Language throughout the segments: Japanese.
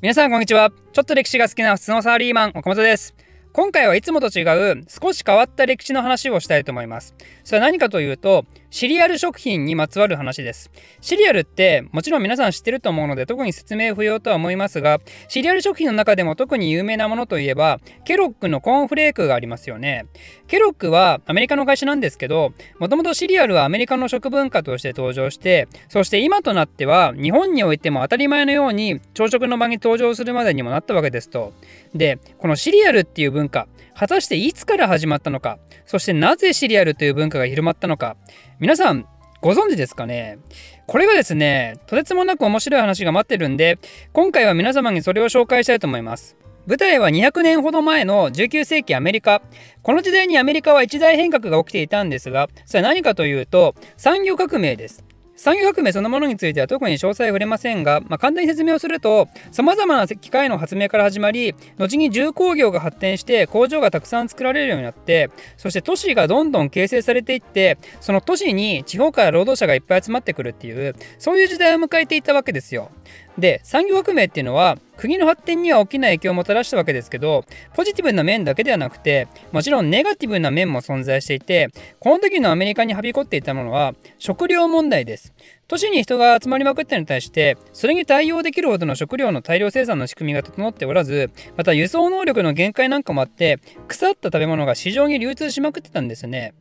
皆さんこんにちは。ちょっと歴史が好きな普通のサラリーマン岡本です。今回はいつもと違う少し変わった歴史の話をしたいと思います。それは何かというとシリアル食品にまつわる話です。シリアルってもちろん皆さん知ってると思うので特に説明不要とは思いますが、シリアル食品の中でも特に有名なものといえば、ケロックのコーンフレークがありますよね。ケロックはアメリカの会社なんですけど、もともとシリアルはアメリカの食文化として登場して、そして今となっては日本においても当たり前のように朝食の場に登場するまでにもなったわけですと。で、このシリアルっていう文化、果たしていつから始まったのか、そしてなぜシリアルという文化が広まったのか、皆さんご存知ですかね？これがですね、とてつもなく面白い話が待ってるんで、今回は皆様にそれを紹介したいと思います。舞台は200年ほど前の19世紀アメリカ。この時代にアメリカは一大変革が起きていたんですが、それは何かというと、産業革命です。産業革命そのものについては特に詳細は触れませんが、まあ、簡単に説明をすると様々な機械の発明から始まり後に重工業が発展して工場がたくさん作られるようになってそして都市がどんどん形成されていってその都市に地方から労働者がいっぱい集まってくるっていうそういう時代を迎えていったわけですよ。で産業革命っていうのは国の発展には大きな影響をもたらしたわけですけどポジティブな面だけではなくてもちろんネガティブな面も存在していてこの時のアメリカにはびこっていたものは食料問題です。都市に人が集まりまくったのに対してそれに対応できるほどの食料の大量生産の仕組みが整っておらずまた輸送能力の限界なんかもあって腐った食べ物が市場に流通しまくってたんですね。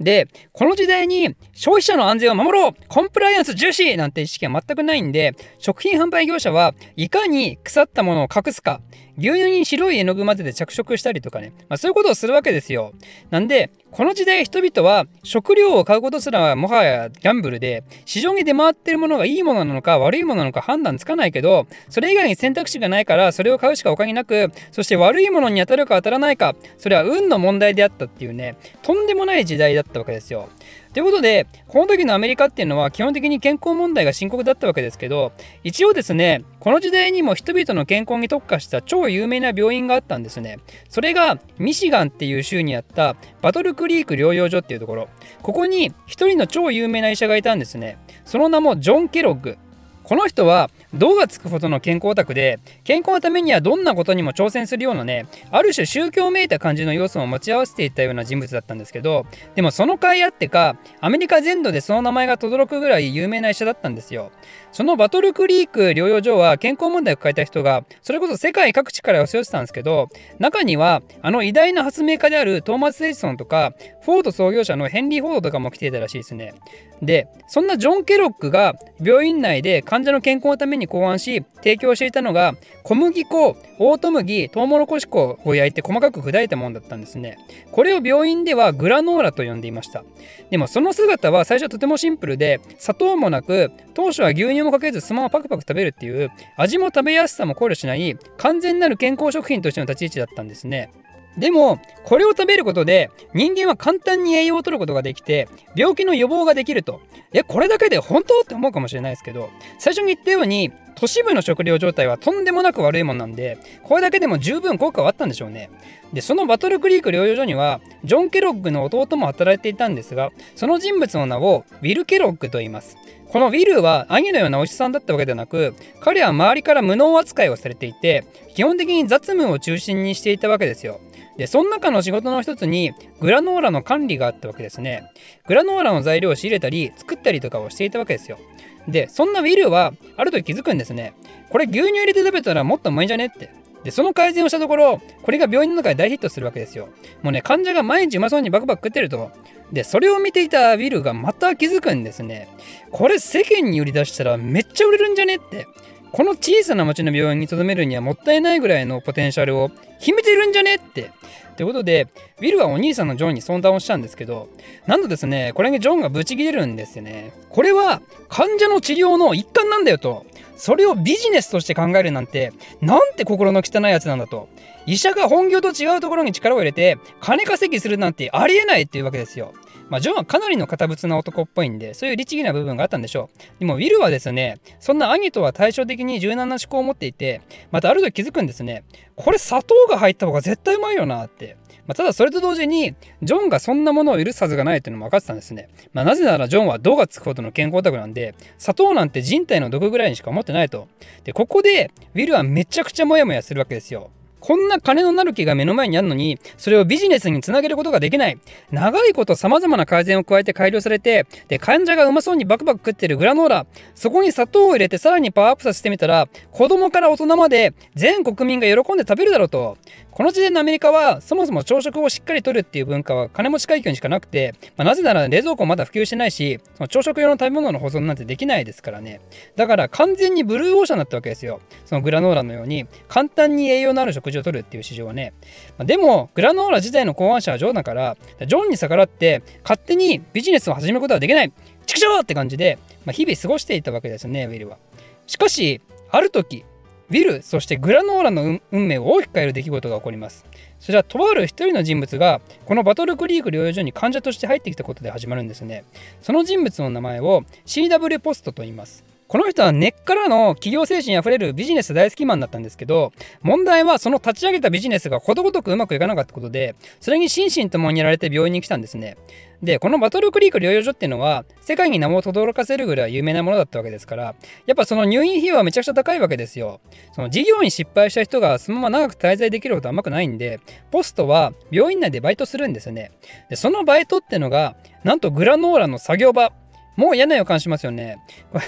で、この時代に消費者の安全を守ろう。コンプライアンス重視なんて意識は全くないんで、食品販売業者はいかに腐ったものを隠すか、牛乳に白い絵の具混ぜて着色したりとかね、まあ、そういうことをするわけですよ。なんで、この時代人々は食料を買うことすらもはやギャンブルで、市場に出回ってるものがいいものなのか悪いものなのか判断つかないけど、それ以外に選択肢がないからそれを買うしか他になく、そして悪いものに当たるか当たらないか、それは運の問題であったっていうね、とんでもない時代だったわけですよ。ということで、この時のアメリカっていうのは基本的に健康問題が深刻だったわけですけど、一応ですね、この時代にも人々の健康に特化した超有名な病院があったんですね。それがミシガンっていう州にあったバトルクリーク療養所っていうところ。ここに一人の超有名な医者がいたんですね。その名もジョン・ケロッグ。この人は銅がつくほどの健康オタクで健康のためにはどんなことにも挑戦するようなねある種宗教めいた感じの要素を持ち合わせていたような人物だったんですけどでもその甲斐あってかアメリカ全土でその名前が轟くぐらい有名な医者だったんですよ。そのバトルクリーク療養所は健康問題を抱えた人がそれこそ世界各地から寄せ寄せたんですけど中にはあの偉大な発明家であるトーマス・エジソンとかフォード創業者のヘンリー・フォードとかも来ていたらしいですね。でそんなジョン・ケロックが病院内で患者の健康のために考案し提供していたのが小麦粉オート麦トウモロコシ粉を焼いて細かく砕いたものだったんですね。これを病院ではグラノーラと呼んでいました。でもその姿は最初はとてもシンプルで砂糖もなく当初は牛乳もかけずそのままパクパク食べるっていう味も食べやすさも考慮しない完全なる健康食品としての立ち位置だったんですね。でもこれを食べることで人間は簡単に栄養を取ることができて病気の予防ができると。えこれだけで本当って思うかもしれないですけど最初に言ったように都市部の食料状態はとんでもなく悪いもんなんでこれだけでも十分効果はあったんでしょうね。でそのバトルクリーク療養所にはジョン・ケロッグの弟も働いていたんですがその人物の名をウィル・ケロッグと言います。このウィルは兄のようなおじさんだったわけではなく彼は周りから無能扱いをされていて基本的に雑務を中心にしていたわけですよ。で、その中の仕事の一つに、グラノーラの管理があったわけですね。グラノーラの材料を仕入れたり、作ったりとかをしていたわけですよ。で、そんなウィルは、ある時気づくんですね。これ牛乳入れて食べたらもっとうまいんじゃねって。で、その改善をしたところ、これが病院の中で大ヒットするわけですよ。もうね、患者が毎日うまそうにバクバク食ってると。で、それを見ていたウィルがまた気づくんですね。これ世間に売り出したらめっちゃ売れるんじゃねって。この小さな町の病院に留めるにはもったいないぐらいのポテンシャルを秘めてるんじゃねって。ということで、ウィルはお兄さんのジョンに相談をしたんですけど、なんとですね、これにジョンがブチ切れるんですよね。これは患者の治療の一環なんだよと。それをビジネスとして考えるなんて、なんて心の汚いやつなんだと。医者が本業と違うところに力を入れて、金稼ぎするなんてありえないっていうわけですよ。まあ、ジョンはかなりの堅物な男っぽいんで、そういう律儀な部分があったんでしょう。でも、ウィルはですね、そんな兄とは対照的に柔軟な思考を持っていて、またある時気づくんですね。これ砂糖が入った方が絶対うまいよなって。まあ、ただそれと同時に、ジョンがそんなものを許すはずがないというのも分かってたんですね。まあ、なぜならジョンは度がつくほどの健康オタクなんで、砂糖なんて人体の毒ぐらいにしか思ってないと。で、ここで、ウィルはめちゃくちゃモヤモヤするわけですよ。こんな金のなる木が目の前にあるのに、それをビジネスにつなげることができない。長いこと様々な改善を加えて改良されて、で、患者がうまそうにバクバク食ってるグラノーラ、そこに砂糖を入れてさらにパワーアップさせてみたら、子供から大人まで全国民が喜んで食べるだろうと。この時点のアメリカはそもそも朝食をしっかりとるっていう文化は金持ち階級にしかなくて、まあ、なぜなら冷蔵庫まだ普及してないしその朝食用の食べ物の保存なんてできないですからねだから完全にブルーオーシャンだったわけですよそのグラノーラのように簡単に栄養のある食事をとるっていう市場はね、ま、でもグラノーラ自体の考案者はジョンだからジョンに逆らって勝手にビジネスを始めることはできない畜生って感じで、まあ、日々過ごしていたわけですねウィルはしかしある時ウィル、そしてグラノーラの運命を大きく変える出来事が起こります。それはとある一人の人物がこのバトルクリーク療養所に患者として入ってきたことで始まるんですね。その人物の名前を CW ポストと言います。この人は根っからの企業精神あふれるビジネス大好きマンだったんですけど、問題はその立ち上げたビジネスがことごとくうまくいかなかったことで、それに心身ともにやられて病院に来たんですね。で、このバトルクリーク療養所っていうのは、世界に名を轟かせるぐらい有名なものだったわけですから、やっぱその入院費用はめちゃくちゃ高いわけですよ。その事業に失敗した人がそのまま長く滞在できるほど甘くないんで、ポストは病院内でバイトするんですよね。で、そのバイトっていうのが、なんとグラノーラの作業場。もう嫌な予感しますよね。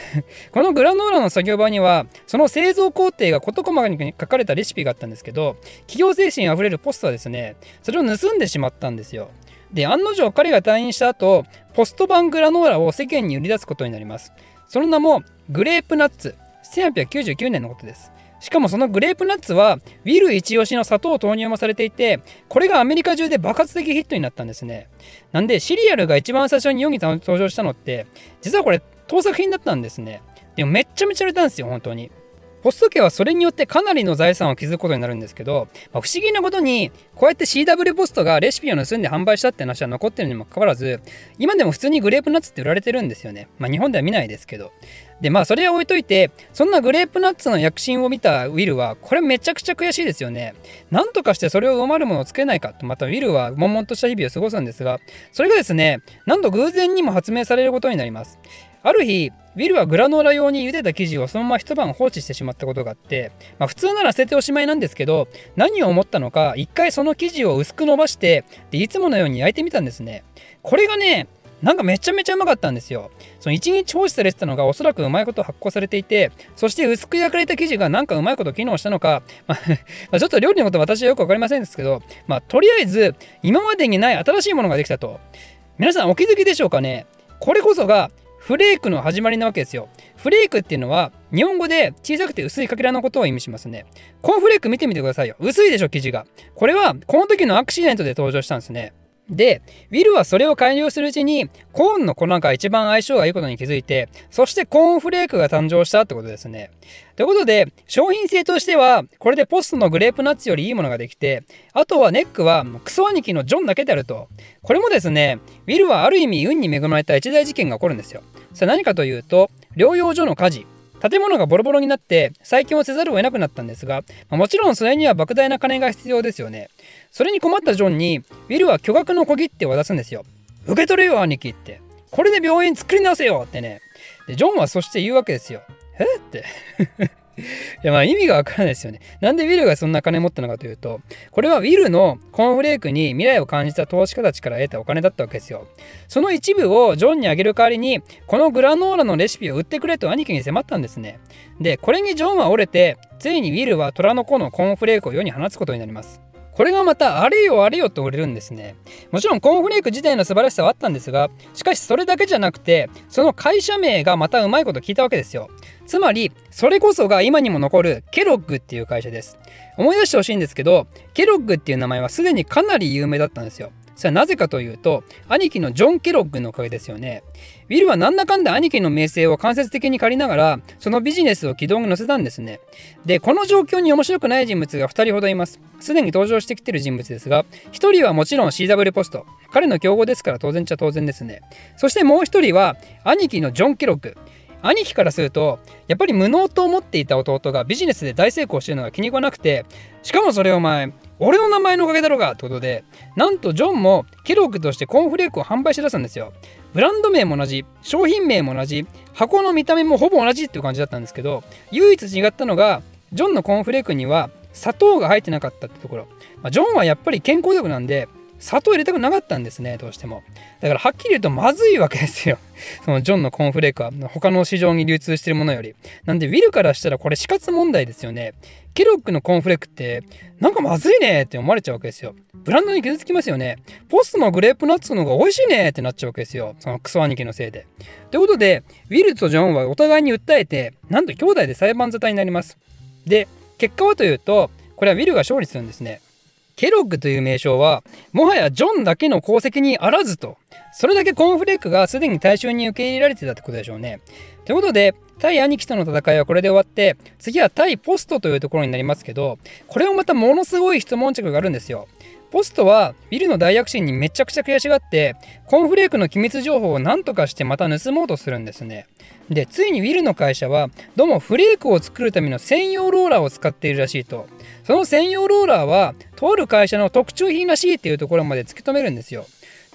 このグラノーラの作業場には、その製造工程が事細かに書かれたレシピがあったんですけど、企業精神あふれるポストはですね、それを盗んでしまったんですよ。で、案の定彼が退院した後、ポスト版グラノーラを世間に売り出すことになります。その名も、グレープナッツ。1899年のことです。しかもそのグレープナッツはウィル一押しの砂糖投入もされていてこれがアメリカ中で爆発的ヒットになったんですねなんでシリアルが一番最初に世に登場したのって実はこれ盗作品だったんですねでもめっちゃめちゃ売れたんですよ本当にポスト家はそれによってかなりの財産を築くことになるんですけど、まあ、不思議なことにこうやって CW ポストがレシピを盗んで販売したって話は残ってるにもかかわらず今でも普通にグレープナッツって売られてるんですよね。まあ日本では見ないですけど。でまあそれは置いといてそんなグレープナッツの躍進を見たウィルはこれめちゃくちゃ悔しいですよね。なんとかしてそれを埋まるものをつけないかとまたウィルは悶々とした日々を過ごすんですがそれがですねなんと偶然にも発明されることになります。ある日ウィルはグラノーラ用に茹でた生地をそのまま一晩放置してしまったことがあって、まあ、普通なら捨てておしまいなんですけど何を思ったのか一回その生地を薄く伸ばしてでいつものように焼いてみたんですねこれがねなんかめちゃめちゃうまかったんですよ。その1日放置されてたのがおそらくうまいこと発酵されていて、そして薄く焼かれた生地がなんかうまいこと機能したのか、まあ、ちょっと料理のこと私はよくわかりませんですけど、まあ、とりあえず今までにない新しいものができたと。皆さんお気づきでしょうかね？これこそがフレークの始まりなわけですよ。フレークっていうのは日本語で小さくて薄いかけらのことを意味しますね。コーンフレーク見てみてくださいよ。薄いでしょ、生地が。これはこの時のアクシデントで登場したんですね。で、ウィルはそれを改良するうちに、コーンの粉が一番相性がいいことに気づいて、そしてコーンフレークが誕生したってことですね。ということで、商品性としては、これでポストのグレープナッツよりいいものができて、あとはネックはクソ兄貴のジョンだけであると。これもですね、ウィルはある意味運に恵まれた一大事件が起こるんですよ。それ何かというと、療養所の火事。建物がボロボロになって再建をせざるを得なくなったんですが、まあ、もちろんそれには莫大な金が必要ですよね。それに困ったジョンに、ウィルは巨額の小切手を渡すんですよ。受け取れよ、兄貴って。これで病院作り直せよってね。で、ジョンはそして言うわけですよ。えっていやまあ意味がわからないですよね。なんでウィルがそんな金持ったのかというと、これはウィルのコーンフレークに未来を感じた投資家たちから得たお金だったわけですよ。その一部をジョンにあげる代わりに、このグラノーラのレシピを売ってくれと兄貴に迫ったんですね。で、これにジョンは折れて、ついにウィルは虎の子のコーンフレークを世に放つことになります。これがまたあれよあれよと売れるんですね。もちろんコーンフレーク自体の素晴らしさはあったんですが、しかしそれだけじゃなくて、その会社名がまたうまいこと聞いたわけですよ。つまり、それこそが今にも残るケロッグっていう会社です。思い出してほしいんですけど、ケロッグっていう名前はすでにかなり有名だったんですよ。それはなぜかというと、兄貴のジョン・ケロッグのおかげですよね。ウィルはなんだかんだ兄貴の名声を間接的に借りながらそのビジネスを軌道に乗せたんですね。でこの状況に面白くない人物が2人ほどいます。すでに登場してきてる人物ですが1人はもちろん CW ポスト。彼の競合ですから当然ちゃ当然ですね。そしてもう1人は兄貴のジョン・ケロック。兄貴からするとやっぱり無能と思っていた弟がビジネスで大成功してるのが気に食わなくてしかもそれお前俺の名前のおかげだろうがってことでなんとジョンもケロックとしてコーンフレークを販売しだしたんですよ。ブランド名も同じ商品名も同じ箱の見た目もほぼ同じっていう感じだったんですけど唯一違ったのがジョンのコーンフレークには砂糖が入ってなかったってところ、まあ、ジョンはやっぱり健康力なんで砂糖入れたくなかったんですねどうしても。だからはっきり言うとまずいわけですよ。そのジョンのコーンフレークは。他の市場に流通してるものより。なんでウィルからしたらこれ死活問題ですよね。ケロックのコーンフレークってなんかまずいねって思われちゃうわけですよ。ブランドに傷つきますよね。ポストのグレープナッツの方が美味しいねってなっちゃうわけですよ。そのクソ兄貴のせいで。ということでウィルとジョンはお互いに訴えてなんと兄弟で裁判沙汰になります。で結果はというとこれはウィルが勝利するんですね。ケロッグという名称はもはやジョンだけの功績にあらずと。それだけコーンフレークがすでに大衆に受け入れられてたってことでしょうね。ということで対兄貴との戦いはこれで終わって次は対ポストというところになりますけどこれもまたものすごい質問着があるんですよ。ポストはビルの大躍進にめちゃくちゃ悔しがってコーンフレークの機密情報を何とかしてまた盗もうとするんですね。でついにウィルの会社はどうもフレークを作るための専用ローラーを使っているらしいと。その専用ローラーはとある会社の特注品らしいっていうところまで突き止めるんですよ。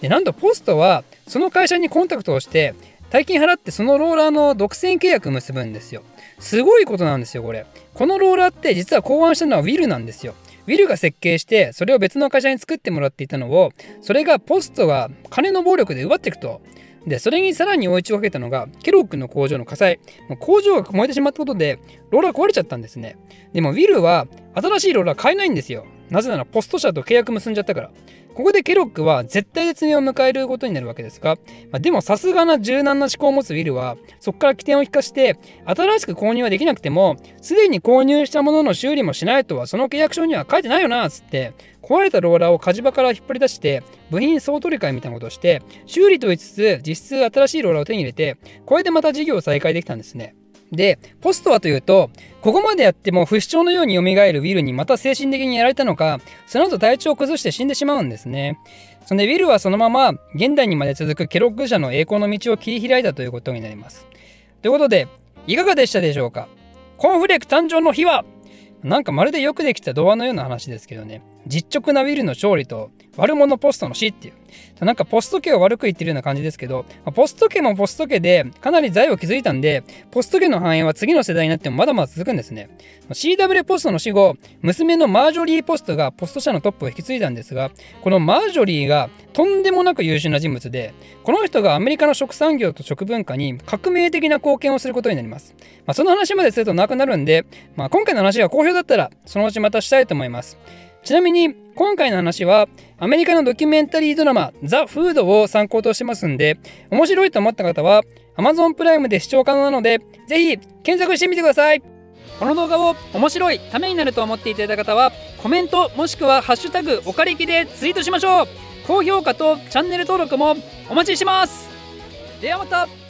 でなんとポストはその会社にコンタクトをして大金払ってそのローラーの独占契約結ぶんですよ。すごいことなんですよこれ。このローラーって実は考案したのはウィルなんですよ。ウィルが設計してそれを別の会社に作ってもらっていたのをそれがポストが金の暴力で奪っていくと。で、それにさらに追い打ちをかけたのが、ケロックの工場の火災。もう工場が燃えてしまったことで、ローラー壊れちゃったんですね。でも、ウィルは新しいローラー買えないんですよ。なぜなら、ポスト社と契約結んじゃったから。ここでケロックは絶対絶命を迎えることになるわけですが、まあ、でもさすがな柔軟な思考を持つウィルは、そこから起点を引かして、新しく購入はできなくても、すでに購入したものの修理もしないとは、その契約書には書いてないよな、つって、壊れたローラーを火事場から引っ張り出して、部品総取り替えみたいなことをして、修理と言いつつ、実質新しいローラーを手に入れて、これでまた事業を再開できたんですね。で、ポストはというと、ここまでやっても不死鳥のように蘇るウィルにまた精神的にやられたのか、その後体調を崩して死んでしまうんですね。そんでウィルはそのまま現代にまで続くケロッグ社の栄光の道を切り開いたということになります。ということで、いかがでしたでしょうか？コンフレーク誕生の日はなんかまるでよくできた童話のような話ですけどね。実直なウィルの勝利と悪者ポストの死っていう。なんかポスト家を悪く言ってるような感じですけど、ポスト家もポスト家でかなり財を築いたんで、ポスト家の繁栄は次の世代になってもまだまだ続くんですね。CW ポストの死後、娘のマージョリーポストがポスト社のトップを引き継いだんですが、このマージョリーがとんでもなく優秀な人物で、この人がアメリカの食産業と食文化に革命的な貢献をすることになります。まあ、その話まですると長くなるんで、まあ、今回の話が好評だったら、そのうちまたしたいと思います。ちなみに今回の話はアメリカのドキュメンタリードラマザ・フードを参考としてますんで面白いと思った方は Amazon プライムで視聴可能なのでぜひ検索してみてください。この動画を面白いためになると思っていただいた方はコメントもしくはハッシュタグおかりきでツイートしましょう。高評価とチャンネル登録もお待ちしてます。ではまた。